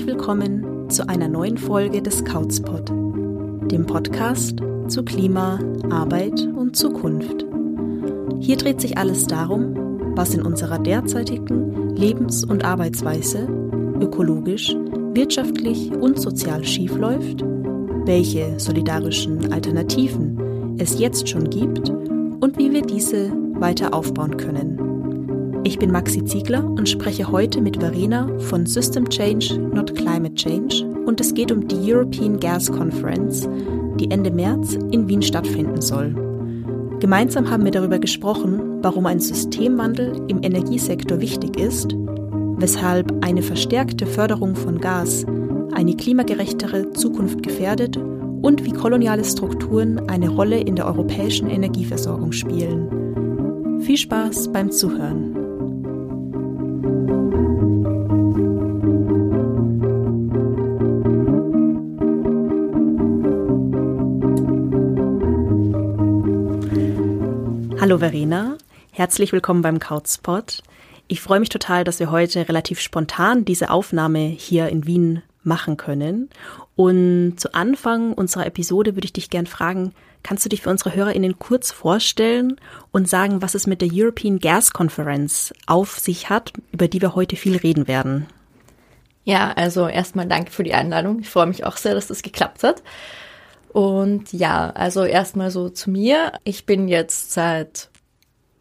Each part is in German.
Herzlich willkommen zu einer neuen Folge des Couchspot, dem Podcast zu Klima, Arbeit und Zukunft. Hier dreht sich alles darum, was in unserer derzeitigen Lebens- und Arbeitsweise ökologisch, wirtschaftlich und sozial schiefläuft, welche solidarischen Alternativen es jetzt schon gibt und wie wir diese weiter aufbauen können. Ich bin Maxi Ziegler und spreche heute mit Verena von System Change, Not Climate Change und es geht um die European Gas Conference, die Ende März in Wien stattfinden soll. Gemeinsam haben wir darüber gesprochen, warum ein Systemwandel im Energiesektor wichtig ist, weshalb eine verstärkte Förderung von Gas eine klimagerechtere Zukunft gefährdet und wie koloniale Strukturen eine Rolle in der europäischen Energieversorgung spielen. Viel Spaß beim Zuhören. Hallo Verena, herzlich willkommen beim Couchspot. Ich freue mich total, dass wir heute relativ spontan diese Aufnahme hier in Wien machen können. Und zu Anfang unserer Episode würde ich dich gern fragen, kannst du dich für unsere HörerInnen kurz vorstellen und sagen, was es mit der European Gas Conference auf sich hat, über die wir heute viel reden werden? Ja, also erstmal danke für die Einladung. Ich freue mich auch sehr, dass das geklappt hat. Und ja, also erstmal so zu mir. Ich bin jetzt seit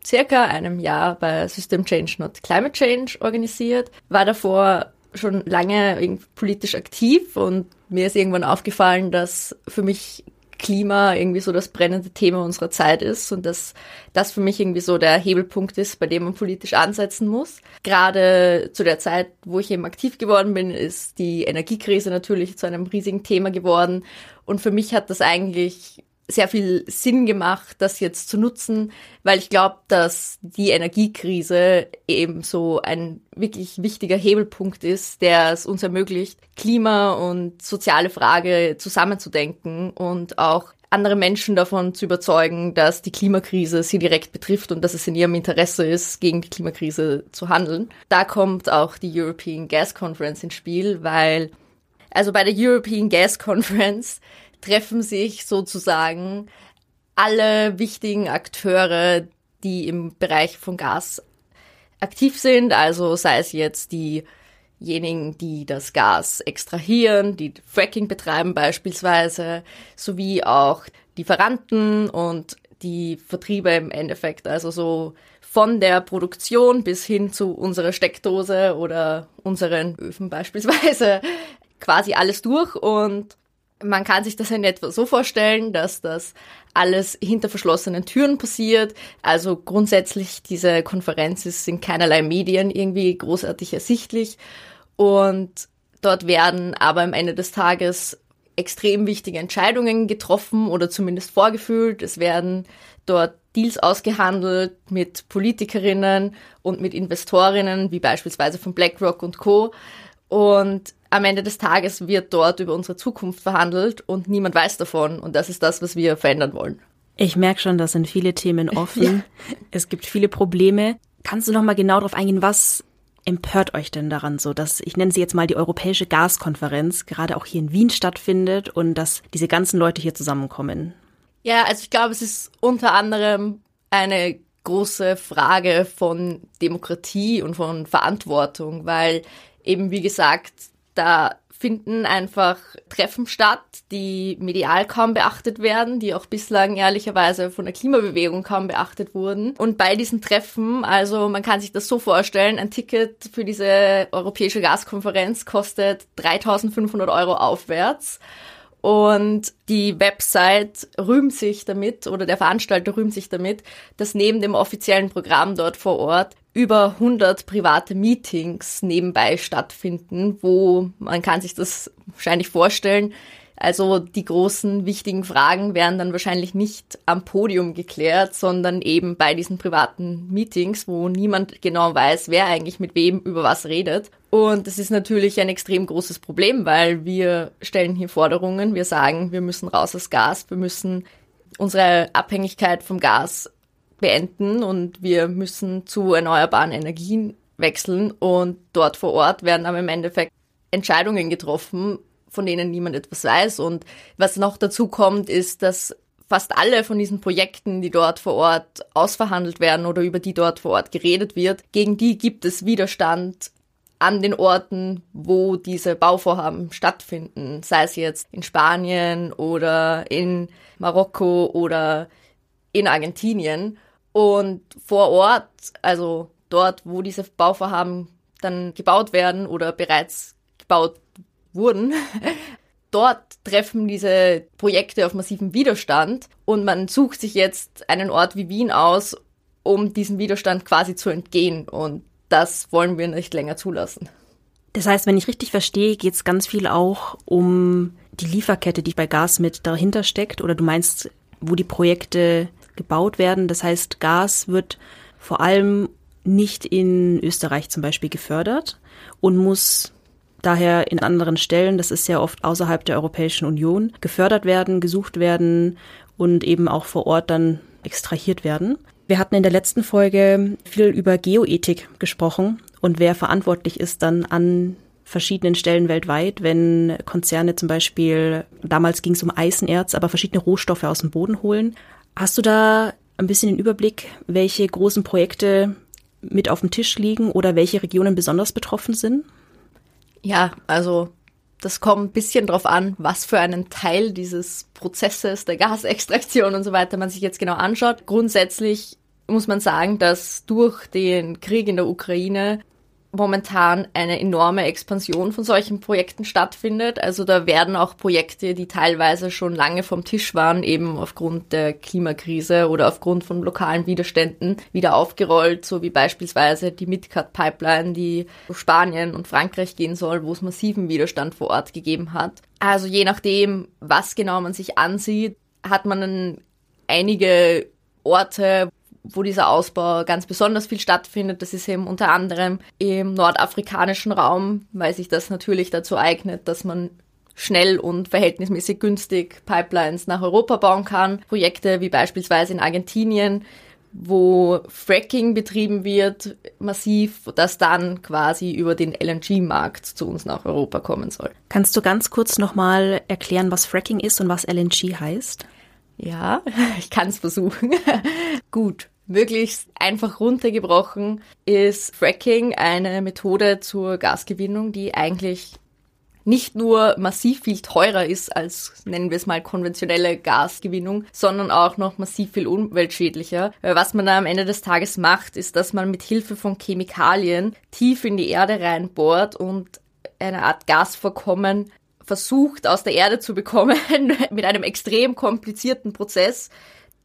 circa einem Jahr bei System Change Not Climate Change organisiert, war davor schon lange politisch aktiv und mir ist irgendwann aufgefallen, dass für mich Klima irgendwie so das brennende Thema unserer Zeit ist und dass das für mich irgendwie so der Hebelpunkt ist, bei dem man politisch ansetzen muss. Gerade zu der Zeit, wo ich eben aktiv geworden bin, ist die Energiekrise natürlich zu einem riesigen Thema geworden und für mich hat das eigentlich sehr viel Sinn gemacht, das jetzt zu nutzen, weil ich glaube, dass die Energiekrise eben so ein wirklich wichtiger Hebelpunkt ist, der es uns ermöglicht, Klima und soziale Frage zusammenzudenken und auch andere Menschen davon zu überzeugen, dass die Klimakrise sie direkt betrifft und dass es in ihrem Interesse ist, gegen die Klimakrise zu handeln. Da kommt auch die European Gas Conference ins Spiel, weil also bei der European Gas Conference treffen sich sozusagen alle wichtigen Akteure, die im Bereich von Gas aktiv sind, also sei es jetzt diejenigen, die das Gas extrahieren, die Fracking betreiben beispielsweise, sowie auch Lieferanten und die Vertriebe im Endeffekt, also so von der Produktion bis hin zu unserer Steckdose oder unseren Öfen beispielsweise quasi alles durch und man kann sich das in etwa so vorstellen, dass das alles hinter verschlossenen Türen passiert. Also grundsätzlich diese Konferenz ist in keinerlei Medien irgendwie großartig ersichtlich. Und dort werden aber am Ende des Tages extrem wichtige Entscheidungen getroffen oder zumindest vorgefühlt. Es werden dort Deals ausgehandelt mit Politikerinnen und mit Investorinnen, wie beispielsweise von BlackRock und Co. Und am Ende des Tages wird dort über unsere Zukunft verhandelt und niemand weiß davon. Und das ist das, was wir verändern wollen. Ich merke schon, da sind viele Themen offen. ja. Es gibt viele Probleme. Kannst du noch mal genau darauf eingehen, was empört euch denn daran so, dass ich nenne sie jetzt mal die Europäische Gaskonferenz gerade auch hier in Wien stattfindet und dass diese ganzen Leute hier zusammenkommen? Ja, also ich glaube, es ist unter anderem eine große Frage von Demokratie und von Verantwortung, weil eben wie gesagt da finden einfach Treffen statt, die medial kaum beachtet werden, die auch bislang ehrlicherweise von der Klimabewegung kaum beachtet wurden. Und bei diesen Treffen, also man kann sich das so vorstellen, ein Ticket für diese europäische Gaskonferenz kostet 3500 Euro aufwärts. Und die Website rühmt sich damit oder der Veranstalter rühmt sich damit, dass neben dem offiziellen Programm dort vor Ort über 100 private Meetings nebenbei stattfinden, wo man kann sich das wahrscheinlich vorstellen, also die großen wichtigen Fragen werden dann wahrscheinlich nicht am Podium geklärt, sondern eben bei diesen privaten Meetings, wo niemand genau weiß, wer eigentlich mit wem über was redet. Und das ist natürlich ein extrem großes Problem, weil wir stellen hier Forderungen, wir sagen, wir müssen raus aus Gas, wir müssen unsere Abhängigkeit vom Gas beenden und wir müssen zu erneuerbaren Energien wechseln. Und dort vor Ort werden aber im Endeffekt Entscheidungen getroffen, von denen niemand etwas weiß. Und was noch dazu kommt, ist, dass fast alle von diesen Projekten, die dort vor Ort ausverhandelt werden oder über die dort vor Ort geredet wird, gegen die gibt es Widerstand an den Orten, wo diese Bauvorhaben stattfinden, sei es jetzt in Spanien oder in Marokko oder in Argentinien. Und vor Ort, also dort, wo diese Bauvorhaben dann gebaut werden oder bereits gebaut wurden, dort treffen diese Projekte auf massiven Widerstand und man sucht sich jetzt einen Ort wie Wien aus, um diesem Widerstand quasi zu entgehen und das wollen wir nicht länger zulassen. Das heißt, wenn ich richtig verstehe, geht es ganz viel auch um die Lieferkette, die bei Gas mit dahinter steckt oder du meinst, wo die Projekte gebaut werden. Das heißt, Gas wird vor allem nicht in Österreich zum Beispiel gefördert und muss daher in anderen Stellen, das ist ja oft außerhalb der Europäischen Union, gefördert werden, gesucht werden und eben auch vor Ort dann extrahiert werden. Wir hatten in der letzten Folge viel über Geoethik gesprochen und wer verantwortlich ist dann an verschiedenen Stellen weltweit, wenn Konzerne zum Beispiel, damals ging es um Eisenerz, aber verschiedene Rohstoffe aus dem Boden holen. Hast du da ein bisschen den Überblick, welche großen Projekte mit auf dem Tisch liegen oder welche Regionen besonders betroffen sind? Ja, also das kommt ein bisschen drauf an, was für einen Teil dieses Prozesses der Gasextraktion und so weiter man sich jetzt genau anschaut. Grundsätzlich muss man sagen, dass durch den Krieg in der Ukraine momentan eine enorme Expansion von solchen Projekten stattfindet. Also da werden auch Projekte, die teilweise schon lange vom Tisch waren, eben aufgrund der Klimakrise oder aufgrund von lokalen Widerständen wieder aufgerollt, so wie beispielsweise die Midcat Pipeline, die Spanien und Frankreich gehen soll, wo es massiven Widerstand vor Ort gegeben hat. Also je nachdem, was genau man sich ansieht, hat man einige Orte, wo dieser Ausbau ganz besonders viel stattfindet. Das ist eben unter anderem im nordafrikanischen Raum, weil sich das natürlich dazu eignet, dass man schnell und verhältnismäßig günstig Pipelines nach Europa bauen kann. Projekte wie beispielsweise in Argentinien, wo Fracking betrieben wird, massiv, das dann quasi über den LNG-Markt zu uns nach Europa kommen soll. Kannst du ganz kurz nochmal erklären, was Fracking ist und was LNG heißt? Ja, ich kann es versuchen. Gut. Möglichst einfach runtergebrochen ist Fracking eine Methode zur Gasgewinnung, die eigentlich nicht nur massiv viel teurer ist als, nennen wir es mal, konventionelle Gasgewinnung, sondern auch noch massiv viel umweltschädlicher. Was man da am Ende des Tages macht, ist, dass man mit Hilfe von Chemikalien tief in die Erde reinbohrt und eine Art Gasvorkommen versucht aus der Erde zu bekommen mit einem extrem komplizierten Prozess,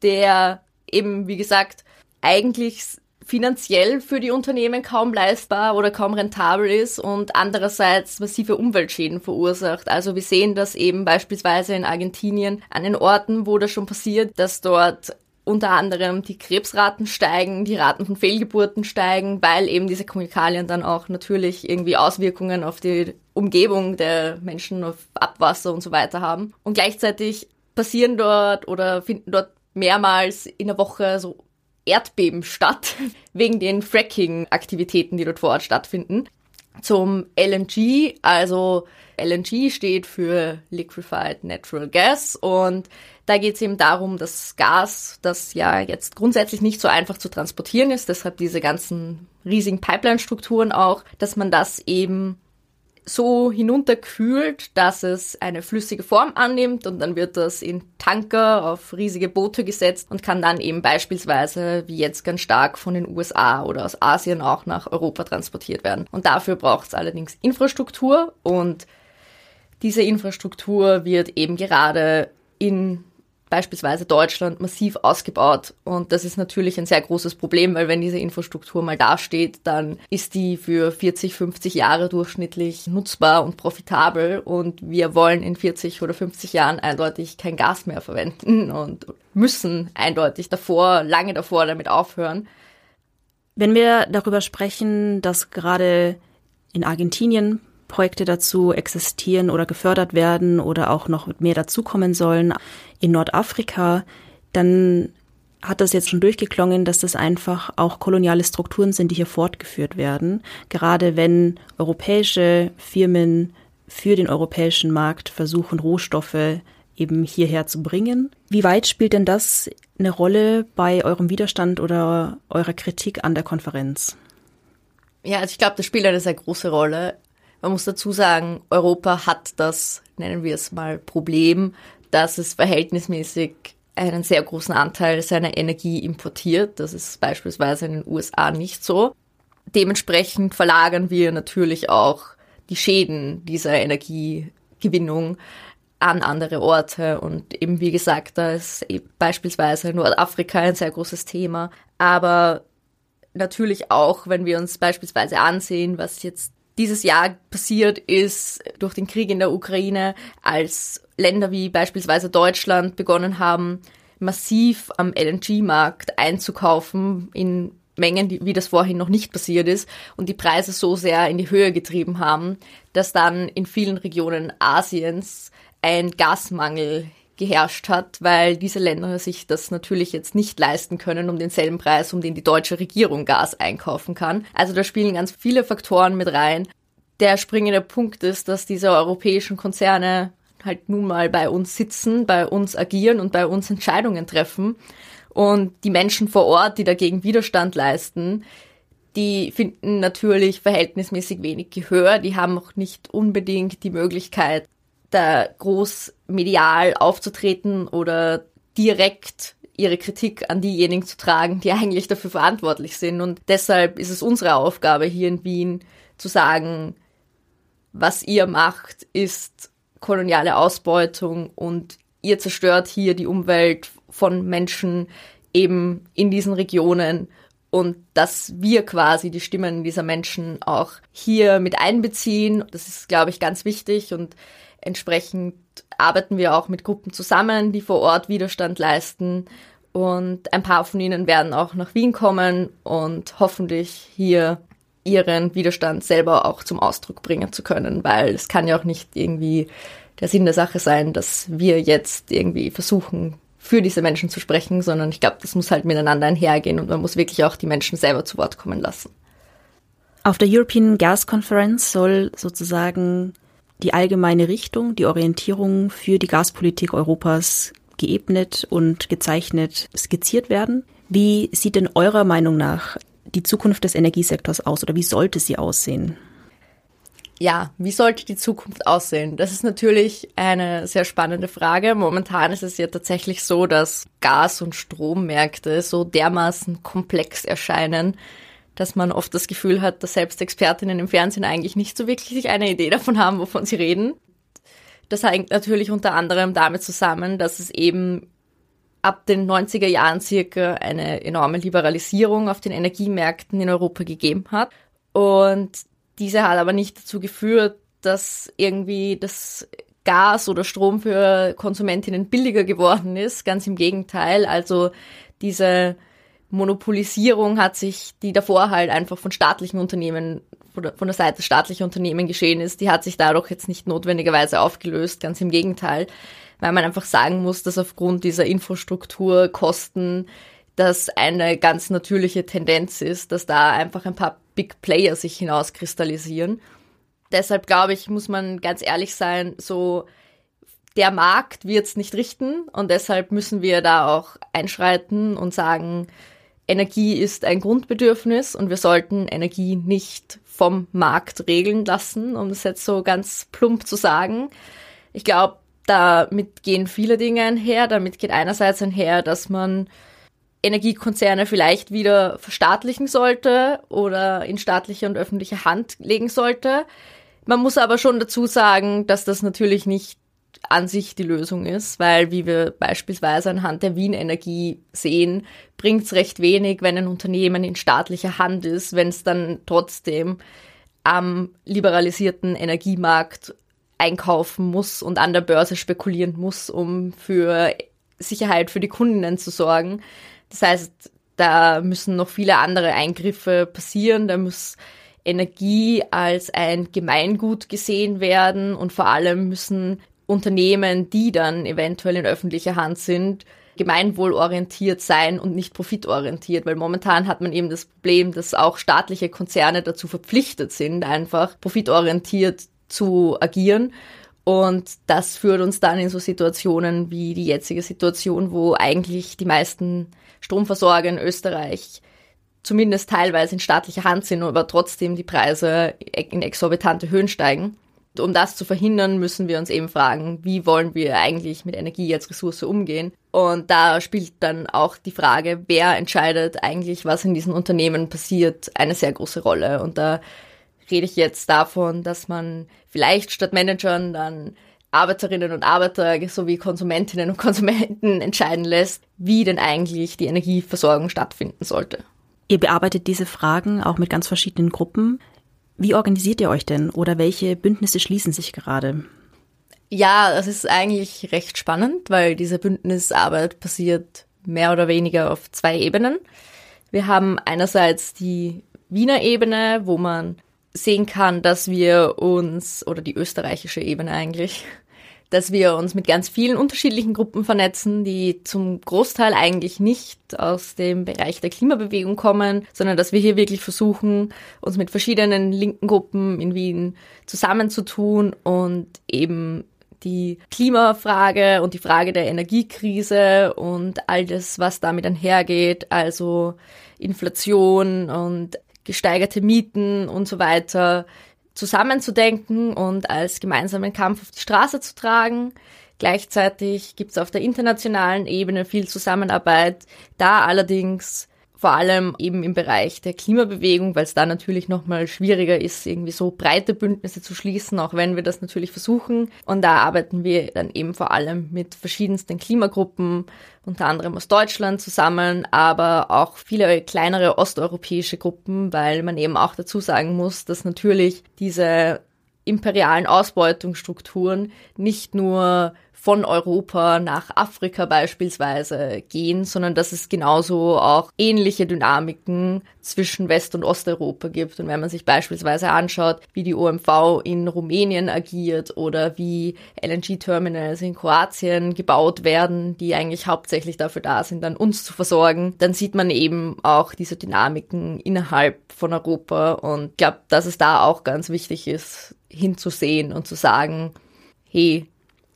der eben, wie gesagt, eigentlich finanziell für die Unternehmen kaum leistbar oder kaum rentabel ist und andererseits massive Umweltschäden verursacht. Also wir sehen das eben beispielsweise in Argentinien an den Orten, wo das schon passiert, dass dort unter anderem die Krebsraten steigen, die Raten von Fehlgeburten steigen, weil eben diese Chemikalien dann auch natürlich irgendwie Auswirkungen auf die Umgebung der Menschen, auf Abwasser und so weiter haben. Und gleichzeitig passieren dort oder finden dort mehrmals in der Woche so Erdbeben statt, wegen den Fracking-Aktivitäten, die dort vor Ort stattfinden. Zum LNG, also LNG steht für Liquefied Natural Gas und da geht es eben darum, dass Gas, das ja jetzt grundsätzlich nicht so einfach zu transportieren ist, deshalb diese ganzen riesigen Pipeline-Strukturen auch, dass man das eben so hinunterkühlt, dass es eine flüssige Form annimmt und dann wird das in Tanker auf riesige Boote gesetzt und kann dann eben beispielsweise, wie jetzt ganz stark, von den USA oder aus Asien auch nach Europa transportiert werden. Und dafür braucht es allerdings Infrastruktur und diese Infrastruktur wird eben gerade in beispielsweise Deutschland massiv ausgebaut. Und das ist natürlich ein sehr großes Problem, weil wenn diese Infrastruktur mal dasteht, dann ist die für 40, 50 Jahre durchschnittlich nutzbar und profitabel. Und wir wollen in 40 oder 50 Jahren eindeutig kein Gas mehr verwenden und müssen eindeutig davor, lange davor damit aufhören. Wenn wir darüber sprechen, dass gerade in Argentinien Projekte dazu existieren oder gefördert werden oder auch noch mehr dazukommen sollen in Nordafrika, dann hat das jetzt schon durchgeklungen, dass das einfach auch koloniale Strukturen sind, die hier fortgeführt werden. Gerade wenn europäische Firmen für den europäischen Markt versuchen, Rohstoffe eben hierher zu bringen. Wie weit spielt denn das eine Rolle bei eurem Widerstand oder eurer Kritik an der Konferenz? Ja, also ich glaube, das spielt eine sehr große Rolle. Man muss dazu sagen, Europa hat das, nennen wir es mal, Problem, dass es verhältnismäßig einen sehr großen Anteil seiner Energie importiert. Das ist beispielsweise in den USA nicht so. Dementsprechend verlagern wir natürlich auch die Schäden dieser Energiegewinnung an andere Orte. Und eben wie gesagt, da ist beispielsweise Nordafrika ein sehr großes Thema. Aber natürlich auch, wenn wir uns beispielsweise ansehen, was jetzt dieses Jahr passiert ist durch den Krieg in der Ukraine, als Länder wie beispielsweise Deutschland begonnen haben, massiv am LNG-Markt einzukaufen in Mengen, die, wie das vorhin noch nicht passiert ist, und die Preise so sehr in die Höhe getrieben haben, dass dann in vielen Regionen Asiens ein Gasmangel geherrscht hat, weil diese Länder sich das natürlich jetzt nicht leisten können um denselben Preis, um den die deutsche Regierung Gas einkaufen kann. Also da spielen ganz viele Faktoren mit rein. Der springende Punkt ist, dass diese europäischen Konzerne halt nun mal bei uns sitzen, bei uns agieren und bei uns Entscheidungen treffen. Und die Menschen vor Ort, die dagegen Widerstand leisten, die finden natürlich verhältnismäßig wenig Gehör. Die haben auch nicht unbedingt die Möglichkeit, da groß medial aufzutreten oder direkt ihre Kritik an diejenigen zu tragen, die eigentlich dafür verantwortlich sind. Und deshalb ist es unsere Aufgabe hier in Wien zu sagen, was ihr macht, ist koloniale Ausbeutung und ihr zerstört hier die Umwelt von Menschen eben in diesen Regionen und dass wir quasi die Stimmen dieser Menschen auch hier mit einbeziehen. Das ist, glaube ich, ganz wichtig und entsprechend arbeiten wir auch mit Gruppen zusammen, die vor Ort Widerstand leisten und ein paar von ihnen werden auch nach Wien kommen und hoffentlich hier ihren Widerstand selber auch zum Ausdruck bringen zu können, weil es kann ja auch nicht irgendwie der Sinn der Sache sein, dass wir jetzt irgendwie versuchen, für diese Menschen zu sprechen, sondern ich glaube, das muss halt miteinander einhergehen und man muss wirklich auch die Menschen selber zu Wort kommen lassen. Auf der European Gas Conference soll sozusagen die allgemeine Richtung, die Orientierung für die Gaspolitik Europas geebnet und gezeichnet, skizziert werden. Wie sieht denn eurer Meinung nach die Zukunft des Energiesektors aus oder wie sollte sie aussehen? Ja, wie sollte die Zukunft aussehen? Das ist natürlich eine sehr spannende Frage. Momentan ist es ja tatsächlich so, dass Gas- und Strommärkte so dermaßen komplex erscheinen, dass man oft das Gefühl hat, dass selbst Expertinnen im Fernsehen eigentlich nicht so wirklich eine Idee davon haben, wovon sie reden. Das hängt natürlich unter anderem damit zusammen, dass es eben ab den 90er Jahren circa eine enorme Liberalisierung auf den Energiemärkten in Europa gegeben hat. Und diese hat aber nicht dazu geführt, dass irgendwie das Gas oder Strom für Konsumentinnen billiger geworden ist. Ganz im Gegenteil. Also diese Monopolisierung hat sich, die davor halt einfach von staatlichen Unternehmen, von der Seite staatlicher Unternehmen geschehen ist, die hat sich dadurch jetzt nicht notwendigerweise aufgelöst, ganz im Gegenteil, weil man einfach sagen muss, dass aufgrund dieser Infrastrukturkosten das eine ganz natürliche Tendenz ist, dass da einfach ein paar Big Player sich hinauskristallisieren. Deshalb glaube ich, muss man ganz ehrlich sein, so der Markt wird es nicht richten und deshalb müssen wir da auch einschreiten und sagen, Energie ist ein Grundbedürfnis und wir sollten Energie nicht vom Markt regeln lassen, um das jetzt so ganz plump zu sagen. Ich glaube, damit gehen viele Dinge einher. Damit geht einerseits einher, dass man Energiekonzerne vielleicht wieder verstaatlichen sollte oder in staatliche und öffentliche Hand legen sollte. Man muss aber schon dazu sagen, dass das natürlich nicht an sich die Lösung ist, weil wie wir beispielsweise anhand der Wien Energie sehen, bringt es recht wenig, wenn ein Unternehmen in staatlicher Hand ist, wenn es dann trotzdem am liberalisierten Energiemarkt einkaufen muss und an der Börse spekulieren muss, um für Sicherheit für die Kundinnen zu sorgen. Das heißt, da müssen noch viele andere Eingriffe passieren, da muss Energie als ein Gemeingut gesehen werden und vor allem müssen Unternehmen, die dann eventuell in öffentlicher Hand sind, gemeinwohlorientiert sein und nicht profitorientiert, weil momentan hat man eben das Problem, dass auch staatliche Konzerne dazu verpflichtet sind, einfach profitorientiert zu agieren. Und das führt uns dann in so Situationen wie die jetzige Situation, wo eigentlich die meisten Stromversorger in Österreich zumindest teilweise in staatlicher Hand sind, aber trotzdem die Preise in exorbitante Höhen steigen. Um das zu verhindern, müssen wir uns eben fragen, wie wollen wir eigentlich mit Energie als Ressource umgehen? Und da spielt dann auch die Frage, wer entscheidet eigentlich, was in diesen Unternehmen passiert, eine sehr große Rolle. Und da rede ich jetzt davon, dass man vielleicht statt Managern dann Arbeiterinnen und Arbeiter sowie Konsumentinnen und Konsumenten entscheiden lässt, wie denn eigentlich die Energieversorgung stattfinden sollte. Ihr bearbeitet diese Fragen auch mit ganz verschiedenen Gruppen. Wie organisiert ihr euch denn oder welche Bündnisse schließen sich gerade? Ja, das ist eigentlich recht spannend, weil diese Bündnisarbeit passiert mehr oder weniger auf zwei Ebenen. Wir haben einerseits die Wiener Ebene, wo man sehen kann, dass wir uns, oder die österreichische Ebene eigentlich, dass wir uns mit ganz vielen unterschiedlichen Gruppen vernetzen, die zum Großteil eigentlich nicht aus dem Bereich der Klimabewegung kommen, sondern dass wir hier wirklich versuchen, uns mit verschiedenen linken Gruppen in Wien zusammenzutun und eben die Klimafrage und die Frage der Energiekrise und all das, was damit einhergeht, also Inflation und gesteigerte Mieten und so weiter, zusammenzudenken und als gemeinsamen Kampf auf die Straße zu tragen. Gleichzeitig gibt es auf der internationalen Ebene viel Zusammenarbeit, da allerdings vor allem eben im Bereich der Klimabewegung, weil es da natürlich nochmal schwieriger ist, irgendwie so breite Bündnisse zu schließen, auch wenn wir das natürlich versuchen. Und da arbeiten wir dann eben vor allem mit verschiedensten Klimagruppen, unter anderem aus Deutschland zusammen, aber auch viele kleinere osteuropäische Gruppen, weil man eben auch dazu sagen muss, dass natürlich diese imperialen Ausbeutungsstrukturen nicht nur von Europa nach Afrika beispielsweise gehen, sondern dass es genauso auch ähnliche Dynamiken zwischen West- und Osteuropa gibt. Und wenn man sich beispielsweise anschaut, wie die OMV in Rumänien agiert oder wie LNG-Terminals in Kroatien gebaut werden, die eigentlich hauptsächlich dafür da sind, dann uns zu versorgen, dann sieht man eben auch diese Dynamiken innerhalb von Europa. Und ich glaube, dass es da auch ganz wichtig ist, hinzusehen und zu sagen, hey,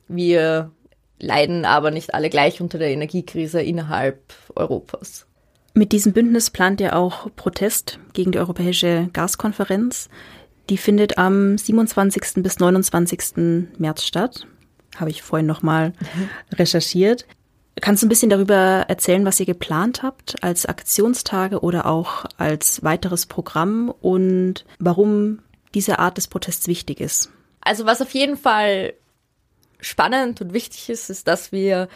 wir leiden aber nicht alle gleich unter der Energiekrise innerhalb Europas. Mit diesem Bündnis plant ihr auch Protest gegen die Europäische Gaskonferenz. Die findet am 27. bis 29. März statt. Habe ich vorhin nochmal recherchiert. Kannst du ein bisschen darüber erzählen, was ihr geplant habt als Aktionstage oder auch als weiteres Programm und warum diese Art des Protests wichtig ist? Also was auf jeden Fall spannend und wichtig ist, ist, dass wir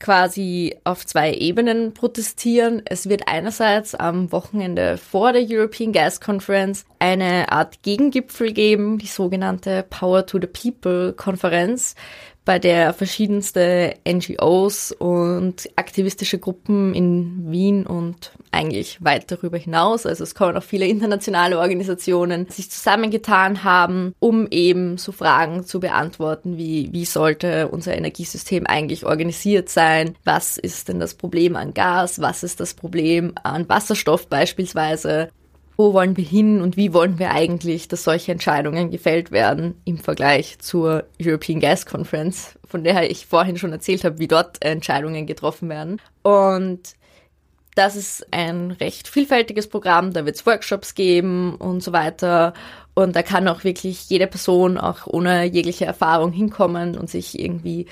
quasi auf zwei Ebenen protestieren. Es wird einerseits am Wochenende vor der European Gas Conference eine Art Gegengipfel geben, die sogenannte Power to the People Konferenz, bei der verschiedenste NGOs und aktivistische Gruppen in Wien und eigentlich weit darüber hinaus, also es kommen auch viele internationale Organisationen, sich zusammengetan haben, um eben so Fragen zu beantworten, wie wie sollte unser Energiesystem eigentlich organisiert sein? Was ist denn das Problem an Gas? Was ist das Problem an Wasserstoff beispielsweise? Wo wollen wir hin und wie wollen wir eigentlich, dass solche Entscheidungen gefällt werden im Vergleich zur European Gas Conference, von der ich vorhin schon erzählt habe, wie dort Entscheidungen getroffen werden. Und das ist ein recht vielfältiges Programm, da wird es Workshops geben und so weiter. Und da kann auch wirklich jede Person auch ohne jegliche Erfahrung hinkommen und sich irgendwie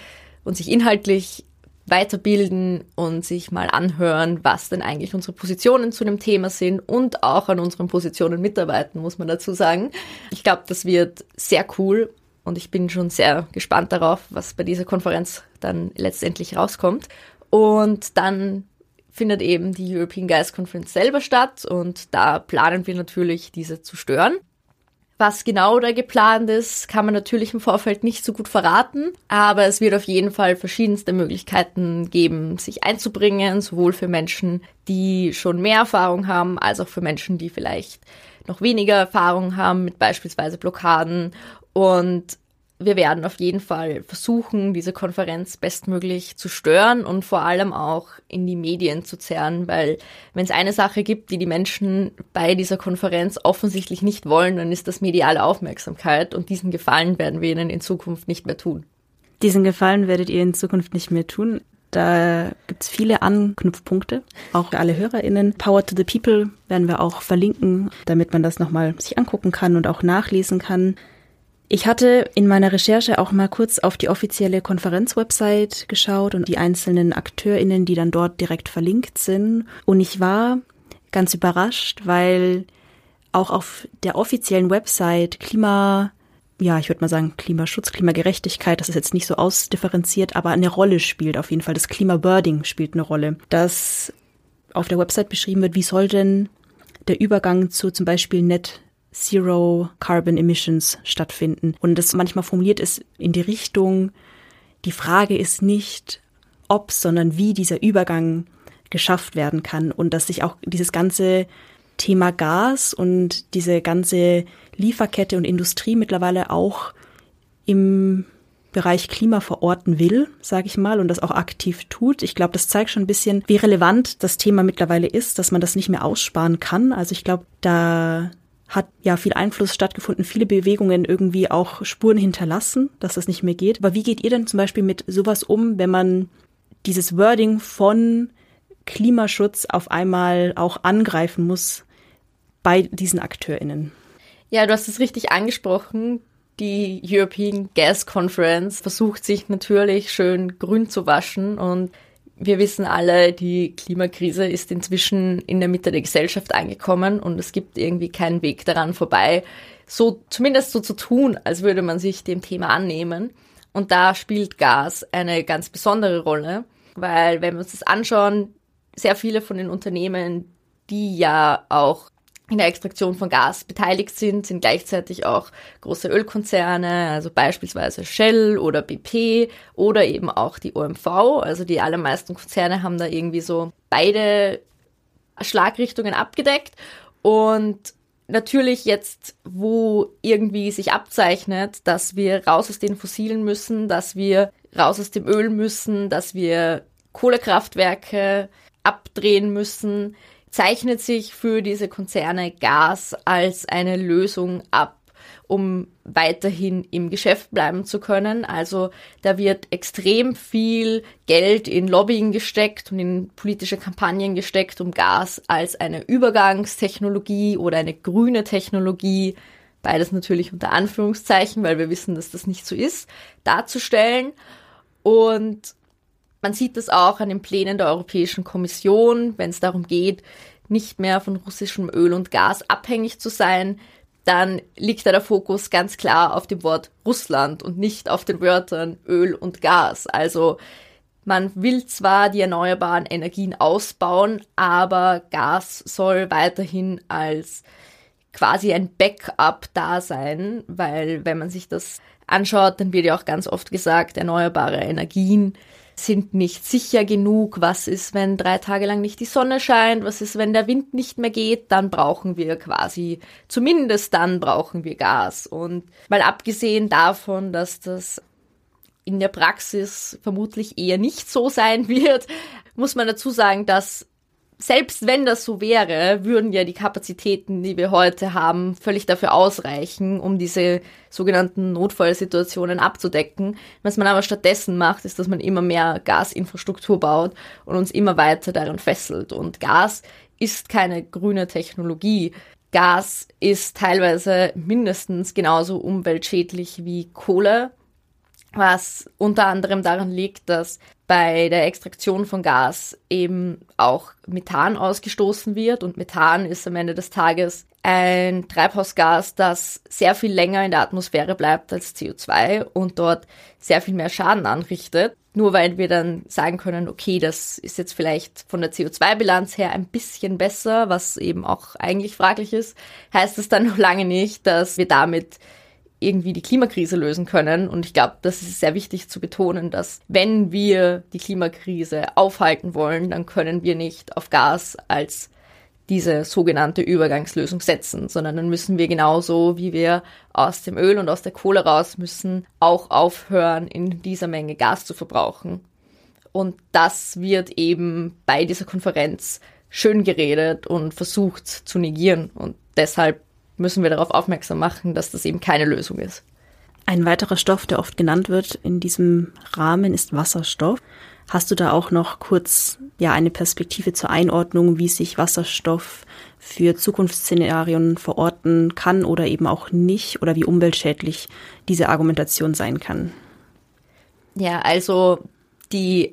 und sich inhaltlich weiterbilden und sich mal anhören, was denn eigentlich unsere Positionen zu dem Thema sind und auch an unseren Positionen mitarbeiten, muss man dazu sagen. Ich glaube, das wird sehr cool und ich bin schon sehr gespannt darauf, was bei dieser Konferenz dann letztendlich rauskommt. Und dann findet eben die European Guys Conference selber statt und da planen wir natürlich, diese zu stören. Was genau da geplant ist, kann man natürlich im Vorfeld nicht so gut verraten, aber es wird auf jeden Fall verschiedenste Möglichkeiten geben, sich einzubringen, sowohl für Menschen, die schon mehr Erfahrung haben, als auch für Menschen, die vielleicht noch weniger Erfahrung haben mit beispielsweise Blockaden. Und wir werden auf jeden Fall versuchen, diese Konferenz bestmöglich zu stören und vor allem auch in die Medien zu zerren, weil wenn es eine Sache gibt, die die Menschen bei dieser Konferenz offensichtlich nicht wollen, dann ist das mediale Aufmerksamkeit und diesen Gefallen werden wir ihnen in Zukunft nicht mehr tun. Diesen Gefallen werdet ihr in Zukunft nicht mehr tun. Da gibt's viele Anknüpfpunkte, auch für alle HörerInnen. Power to the People werden wir auch verlinken, damit man das nochmal sich angucken kann und auch nachlesen kann. Ich hatte in meiner Recherche auch mal kurz auf die offizielle Konferenzwebsite geschaut und die einzelnen AkteurInnen, die dann dort direkt verlinkt sind. Und ich war ganz überrascht, weil auch auf der offiziellen Website Klima, ja, ich würde mal sagen Klimaschutz, Klimagerechtigkeit, das ist jetzt nicht so ausdifferenziert, aber eine Rolle spielt auf jeden Fall. Das Klimabirding spielt eine Rolle. Dass auf der Website beschrieben wird, wie soll denn der Übergang zu zum Beispiel Net Zero Carbon Emissions stattfinden. Und das manchmal formuliert ist in die Richtung, die Frage ist nicht, ob, sondern wie dieser Übergang geschafft werden kann und dass sich auch dieses ganze Thema Gas und diese ganze Lieferkette und Industrie mittlerweile auch im Bereich Klima verorten will, sage ich mal, und das auch aktiv tut. Ich glaube, das zeigt schon ein bisschen, wie relevant das Thema mittlerweile ist, dass man das nicht mehr aussparen kann. Also ich glaube, da hat ja viel Einfluss stattgefunden, viele Bewegungen irgendwie auch Spuren hinterlassen, dass das nicht mehr geht. Aber wie geht ihr denn zum Beispiel mit sowas um, wenn man dieses Wording von Klimaschutz auf einmal auch angreifen muss bei diesen AkteurInnen? Ja, du hast es richtig angesprochen. Die European Gas Conference versucht sich natürlich schön grün zu waschen und wir wissen alle, die Klimakrise ist inzwischen in der Mitte der Gesellschaft angekommen und es gibt irgendwie keinen Weg daran vorbei, so zumindest so zu tun, als würde man sich dem Thema annehmen. Und da spielt Gas eine ganz besondere Rolle, weil wenn wir uns das anschauen, sehr viele von den Unternehmen, die ja auch in der Extraktion von Gas beteiligt sind, sind gleichzeitig auch große Ölkonzerne, also beispielsweise Shell oder BP oder eben auch die OMV. Also die allermeisten Konzerne haben da irgendwie so beide Schlagrichtungen abgedeckt. Und natürlich jetzt, wo irgendwie sich abzeichnet, dass wir raus aus den Fossilen müssen, dass wir raus aus dem Öl müssen, dass wir Kohlekraftwerke abdrehen müssen, zeichnet sich für diese Konzerne Gas als eine Lösung ab, um weiterhin im Geschäft bleiben zu können. Also da wird extrem viel Geld in Lobbying gesteckt und in politische Kampagnen gesteckt, um Gas als eine Übergangstechnologie oder eine grüne Technologie, beides natürlich unter Anführungszeichen, weil wir wissen, dass das nicht so ist, darzustellen. Und man sieht das auch an den Plänen der Europäischen Kommission, wenn es darum geht, nicht mehr von russischem Öl und Gas abhängig zu sein, dann liegt da der Fokus ganz klar auf dem Wort Russland und nicht auf den Wörtern Öl und Gas. Also man will zwar die erneuerbaren Energien ausbauen, aber Gas soll weiterhin als quasi ein Backup da sein, weil wenn man sich das anschaut, dann wird ja auch ganz oft gesagt, erneuerbare Energien sind nicht sicher genug. Was ist, wenn drei Tage lang nicht die Sonne scheint? Was ist, wenn der Wind nicht mehr geht? Dann brauchen wir quasi, zumindest dann brauchen wir Gas. Und mal abgesehen davon, dass das in der Praxis vermutlich eher nicht so sein wird, muss man dazu sagen, dass selbst wenn das so wäre, würden ja die Kapazitäten, die wir heute haben, völlig dafür ausreichen, um diese sogenannten Notfallsituationen abzudecken. Was man aber stattdessen macht, ist, dass man immer mehr Gasinfrastruktur baut und uns immer weiter daran fesselt. Und Gas ist keine grüne Technologie. Gas ist teilweise mindestens genauso umweltschädlich wie Kohle, was unter anderem daran liegt, dass bei der Extraktion von Gas eben auch Methan ausgestoßen wird. Und Methan ist am Ende des Tages ein Treibhausgas, das sehr viel länger in der Atmosphäre bleibt als CO2 und dort sehr viel mehr Schaden anrichtet. Nur weil wir dann sagen können, okay, das ist jetzt vielleicht von der CO2-Bilanz her ein bisschen besser, was eben auch eigentlich fraglich ist, heißt es dann noch lange nicht, dass wir damit irgendwie die Klimakrise lösen können. Und ich glaube, das ist sehr wichtig zu betonen, dass wenn wir die Klimakrise aufhalten wollen, dann können wir nicht auf Gas als diese sogenannte Übergangslösung setzen, sondern dann müssen wir genauso, wie wir aus dem Öl und aus der Kohle raus müssen, auch aufhören, in dieser Menge Gas zu verbrauchen. Und das wird eben bei dieser Konferenz schön geredet und versucht zu negieren. Und deshalb müssen wir darauf aufmerksam machen, dass das eben keine Lösung ist. Ein weiterer Stoff, der oft genannt wird in diesem Rahmen, ist Wasserstoff. Hast du da auch noch kurz ja eine Perspektive zur Einordnung, wie sich Wasserstoff für Zukunftsszenarien verorten kann oder eben auch nicht oder wie umweltschädlich diese Argumentation sein kann? Ja, also die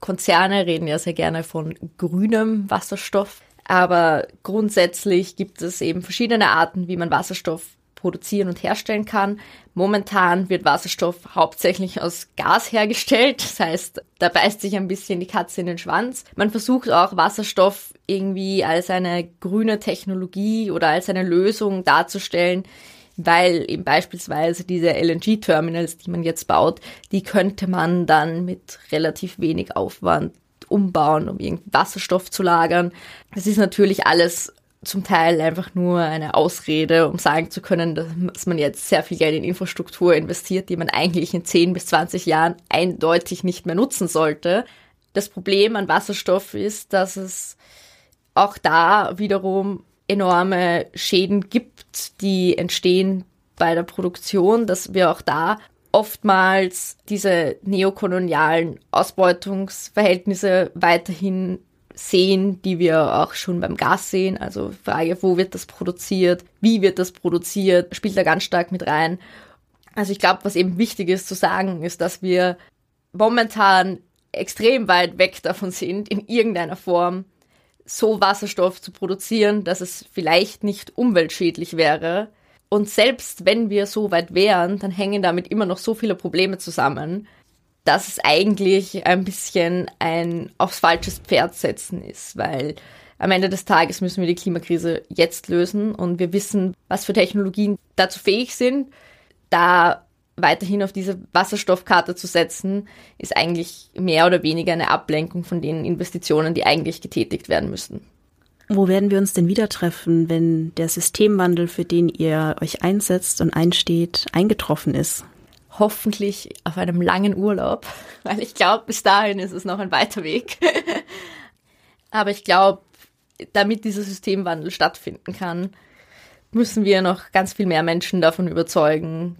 Konzerne reden ja sehr gerne von grünem Wasserstoff, aber grundsätzlich gibt es eben verschiedene Arten, wie man Wasserstoff produzieren und herstellen kann. Momentan wird Wasserstoff hauptsächlich aus Gas hergestellt. Das heißt, da beißt sich ein bisschen die Katze in den Schwanz. Man versucht auch Wasserstoff irgendwie als eine grüne Technologie oder als eine Lösung darzustellen, weil eben beispielsweise diese LNG-Terminals, die man jetzt baut, die könnte man dann mit relativ wenig Aufwand umbauen, um irgendwie Wasserstoff zu lagern. Das ist natürlich alles zum Teil einfach nur eine Ausrede, um sagen zu können, dass man jetzt sehr viel Geld in Infrastruktur investiert, die man eigentlich in 10 bis 20 Jahren eindeutig nicht mehr nutzen sollte. Das Problem an Wasserstoff ist, dass es auch da wiederum enorme Schäden gibt, die entstehen bei der Produktion, dass wir auch da oftmals diese neokolonialen Ausbeutungsverhältnisse weiterhin sehen, die wir auch schon beim Gas sehen. Also Frage, wo wird das produziert, wie wird das produziert, spielt da ganz stark mit rein. Also ich glaube, was eben wichtig ist zu sagen, ist, dass wir momentan extrem weit weg davon sind, in irgendeiner Form so Wasserstoff zu produzieren, dass es vielleicht nicht umweltschädlich wäre. Und selbst wenn wir so weit wären, dann hängen damit immer noch so viele Probleme zusammen, dass es eigentlich ein bisschen ein aufs falsches Pferd setzen ist, weil am Ende des Tages müssen wir die Klimakrise jetzt lösen und wir wissen, was für Technologien dazu fähig sind. Da weiterhin auf diese Wasserstoffkarte zu setzen, ist eigentlich mehr oder weniger eine Ablenkung von den Investitionen, die eigentlich getätigt werden müssten. Wo werden wir uns denn wieder treffen, wenn der Systemwandel, für den ihr euch einsetzt und einsteht, eingetroffen ist? hoffentlich auf einem langen Urlaub, weil ich glaube, bis dahin ist es noch ein weiter Weg. Aber ich glaube, damit dieser Systemwandel stattfinden kann, müssen wir noch ganz viel mehr Menschen davon überzeugen,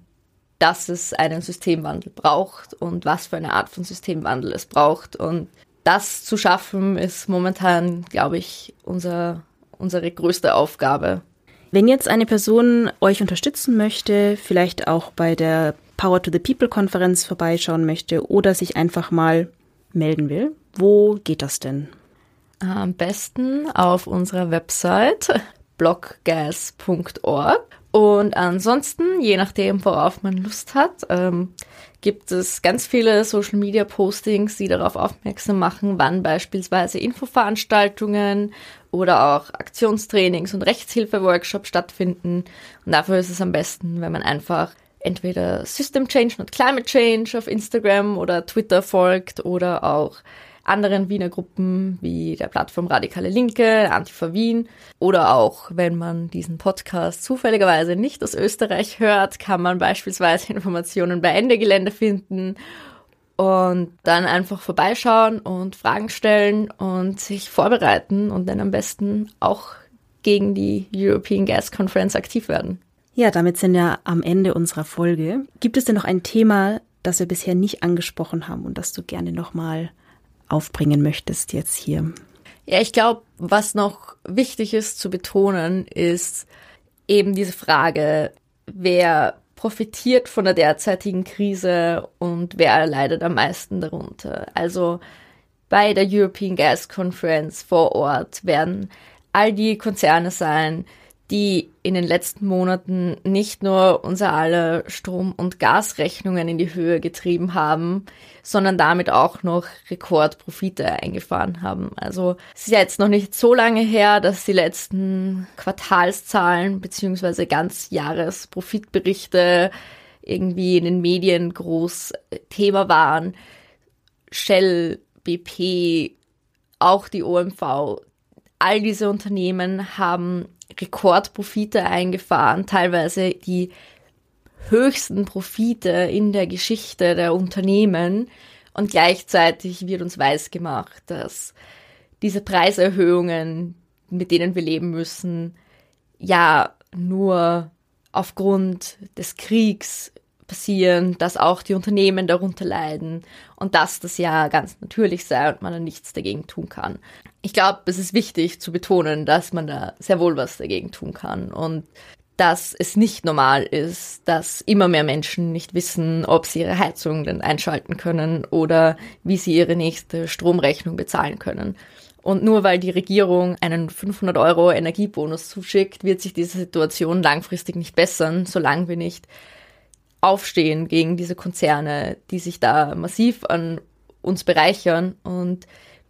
dass es einen Systemwandel braucht und was für eine Art von Systemwandel es braucht. Und das zu schaffen, ist momentan, glaube ich, unser, unsere größte Aufgabe. Wenn jetzt eine Person euch unterstützen möchte, vielleicht auch bei der Power to the People Konferenz vorbeischauen möchte oder sich einfach mal melden will, wo geht das denn? Am besten auf unserer Website bloggas.org. Und ansonsten, je nachdem, worauf man Lust hat, ähm, gibt es ganz viele Social Media Postings, die darauf aufmerksam machen, wann beispielsweise Infoveranstaltungen oder auch Aktionstrainings und Rechtshilfe-Workshops stattfinden. Und dafür ist es am besten, wenn man einfach entweder System Change und Climate Change auf Instagram oder Twitter folgt oder auch anderen Wiener Gruppen wie der Plattform Radikale Linke, Antifa Wien oder auch, wenn man diesen Podcast zufälligerweise nicht aus Österreich hört, kann man beispielsweise Informationen bei Ende Gelände finden und dann einfach vorbeischauen und Fragen stellen und sich vorbereiten und dann am besten auch gegen die European Gas Conference aktiv werden. Ja, damit sind wir am Ende unserer Folge. Gibt es denn noch ein Thema, das wir bisher nicht angesprochen haben und das du gerne nochmal aufbringen möchtest jetzt hier? Ja, ich glaube, was noch wichtig ist zu betonen, ist eben diese Frage, wer profitiert von der derzeitigen Krise und wer leidet am meisten darunter. Also bei der European Gas Conference vor Ort werden all die Konzerne sein, die in den letzten Monaten nicht nur unser aller Strom- und Gasrechnungen in die Höhe getrieben haben, sondern damit auch noch Rekordprofite eingefahren haben. Also es ist ja jetzt noch nicht so lange her, dass die letzten Quartalszahlen beziehungsweise Ganzjahresprofitberichte irgendwie in den Medien groß Thema waren. Shell, BP, auch die OMV all diese Unternehmen haben Rekordprofite eingefahren, teilweise die höchsten Profite in der Geschichte der Unternehmen. Und gleichzeitig wird uns weiß gemacht, dass diese Preiserhöhungen, mit denen wir leben müssen, ja nur aufgrund des Kriegs passieren, dass auch die Unternehmen darunter leiden und dass das ja ganz natürlich sei und man da nichts dagegen tun kann. Ich glaube, es ist wichtig zu betonen, dass man da sehr wohl was dagegen tun kann und dass es nicht normal ist, dass immer mehr Menschen nicht wissen, ob sie ihre Heizung denn einschalten können oder wie sie ihre nächste Stromrechnung bezahlen können. Und nur weil die Regierung einen 500 Euro Energiebonus zuschickt, wird sich diese Situation langfristig nicht bessern, solange wir nicht aufstehen gegen diese Konzerne, die sich da massiv an uns bereichern und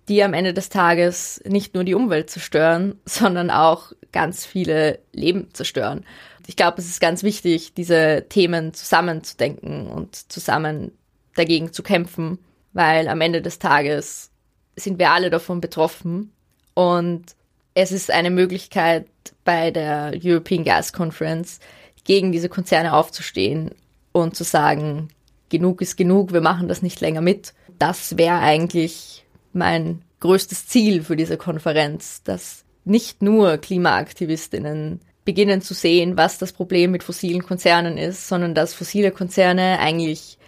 die am Ende des Tages nicht nur die Umwelt zerstören, sondern auch ganz viele Leben zerstören. Ich glaube, es ist ganz wichtig, diese Themen zusammenzudenken und zusammen dagegen zu kämpfen, weil am Ende des Tages sind wir alle davon betroffen. Und es ist eine Möglichkeit bei der European Gas Conference gegen diese Konzerne aufzustehen und zu sagen, genug ist genug, wir machen das nicht länger mit. Das wäre eigentlich mein größtes Ziel für diese Konferenz, dass nicht nur Klimaaktivistinnen beginnen zu sehen, was das Problem mit fossilen Konzernen ist, sondern dass fossile Konzerne eigentlich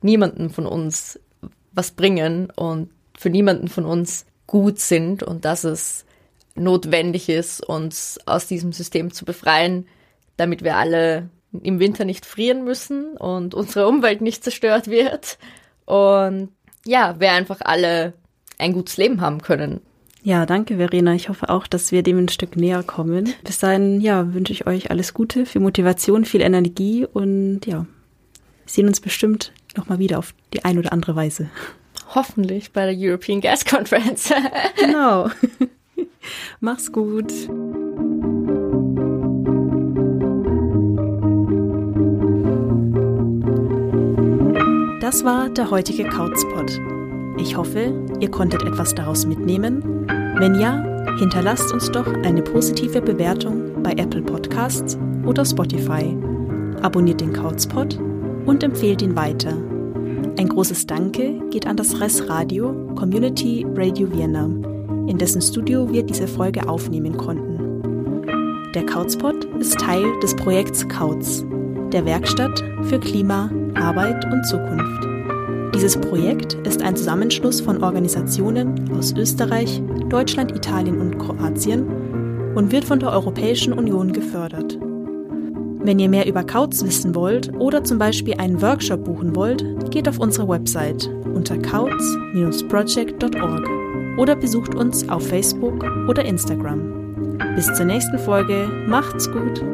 niemanden von uns was bringen und für niemanden von uns gut sind und dass es notwendig ist, uns aus diesem System zu befreien, damit wir alle im Winter nicht frieren müssen und unsere Umwelt nicht zerstört wird und ja, wir einfach alle ein gutes Leben haben können. Ja, danke Verena. Ich hoffe auch, dass wir dem ein Stück näher kommen. Bis dahin, ja, wünsche ich euch alles Gute, viel Motivation, viel Energie und ja, wir sehen uns bestimmt nochmal wieder auf die ein oder andere Weise. Hoffentlich bei der European Gas Conference. genau. Mach's gut. Das war der heutige Couchspot. Ich hoffe, ihr konntet etwas daraus mitnehmen. Wenn ja, hinterlasst uns doch eine positive Bewertung bei Apple Podcasts oder Spotify. Abonniert den Couchspot und empfehlt ihn weiter. Ein großes Danke geht an das RES Radio Community Radio Vienna, in dessen Studio wir diese Folge aufnehmen konnten. Der Kauzpot ist Teil des Projekts Kauz, der Werkstatt für Klima, Arbeit und Zukunft. Dieses Projekt ist ein Zusammenschluss von Organisationen aus Österreich, Deutschland, Italien und Kroatien und wird von der Europäischen Union gefördert. Wenn ihr mehr über Kauz wissen wollt oder zum Beispiel einen Workshop buchen wollt, geht auf unsere Website unter kauz-project.org oder besucht uns auf Facebook oder Instagram. Bis zur nächsten Folge, macht's gut!